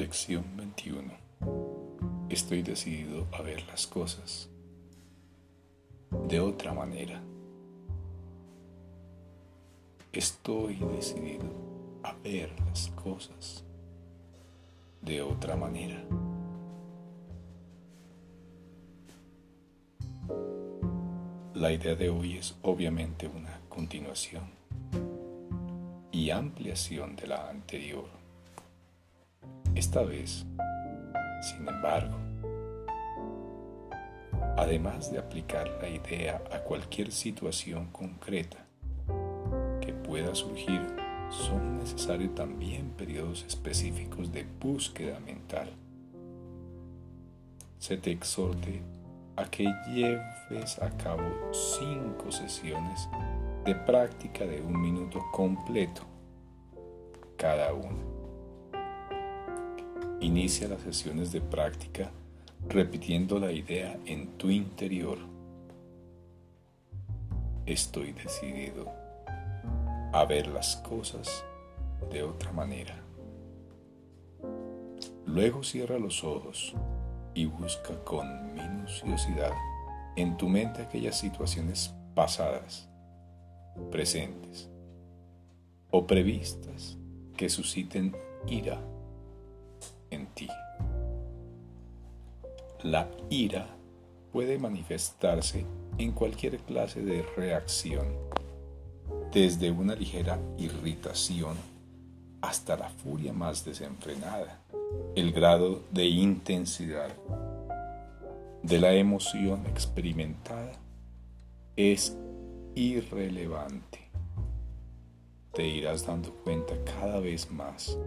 Lección 21. Estoy decidido a ver las cosas de otra manera. Estoy decidido a ver las cosas de otra manera. La idea de hoy es obviamente una continuación y ampliación de la anterior. Esta vez, sin embargo, además de aplicar la idea a cualquier situación concreta que pueda surgir, son necesarios también periodos específicos de búsqueda mental. Se te exhorte a que lleves a cabo cinco sesiones de práctica de un minuto completo cada una Inicia las sesiones de práctica repitiendo la idea en tu interior. Estoy decidido a ver las cosas de otra manera. Luego cierra los ojos y busca con minuciosidad en tu mente aquellas situaciones pasadas, presentes o previstas que susciten ira en ti. La ira puede manifestarse en cualquier clase de reacción, desde una ligera irritación hasta la furia más desenfrenada. El grado de intensidad de la emoción experimentada es irrelevante. Te irás dando cuenta cada vez más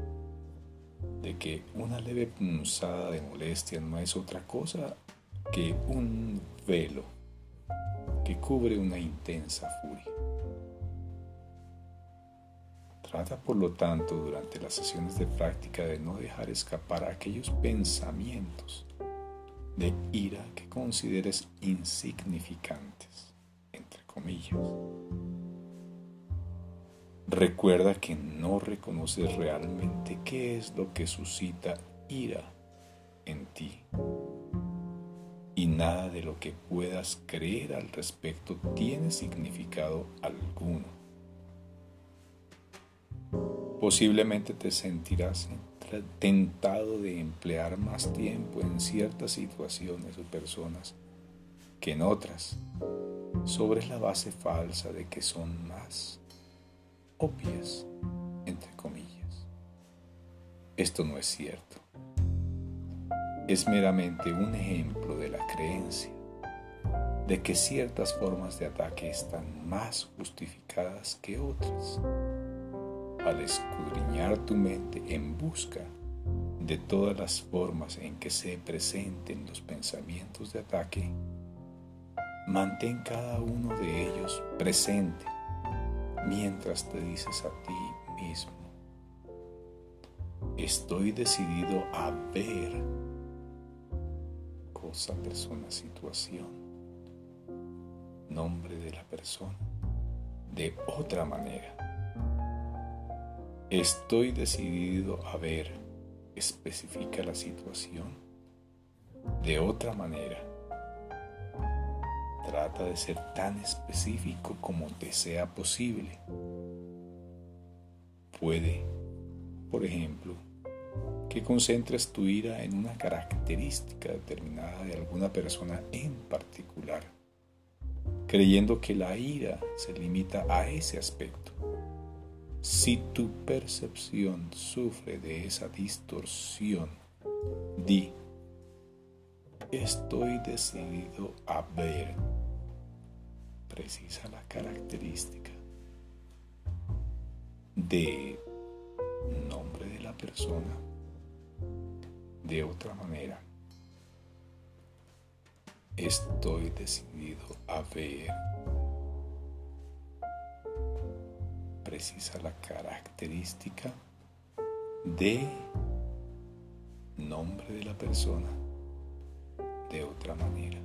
de que una leve punzada de molestia no es otra cosa que un velo que cubre una intensa furia. Trata por lo tanto durante las sesiones de práctica de no dejar escapar aquellos pensamientos de ira que consideres insignificantes, entre comillas. Recuerda que no reconoces realmente qué es lo que suscita ira en ti. Y nada de lo que puedas creer al respecto tiene significado alguno. Posiblemente te sentirás tentado de emplear más tiempo en ciertas situaciones o personas que en otras, sobre la base falsa de que son más obvias, entre comillas. Esto no es cierto. Es meramente un ejemplo de la creencia de que ciertas formas de ataque están más justificadas que otras. Al escudriñar tu mente en busca de todas las formas en que se presenten los pensamientos de ataque, mantén cada uno de ellos presente mientras te dices a ti mismo, estoy decidido a ver cosa, persona, situación, nombre de la persona, de otra manera. Estoy decidido a ver, especifica la situación, de otra manera Trata de ser tan específico como te sea posible. Puede, por ejemplo, que concentres tu ira en una característica determinada de alguna persona en particular, creyendo que la ira se limita a ese aspecto. Si tu percepción sufre de esa distorsión, di, estoy decidido a ver precisa la característica de nombre de la persona de otra manera. Estoy decidido a ver precisa la característica de nombre de la persona de otra manera.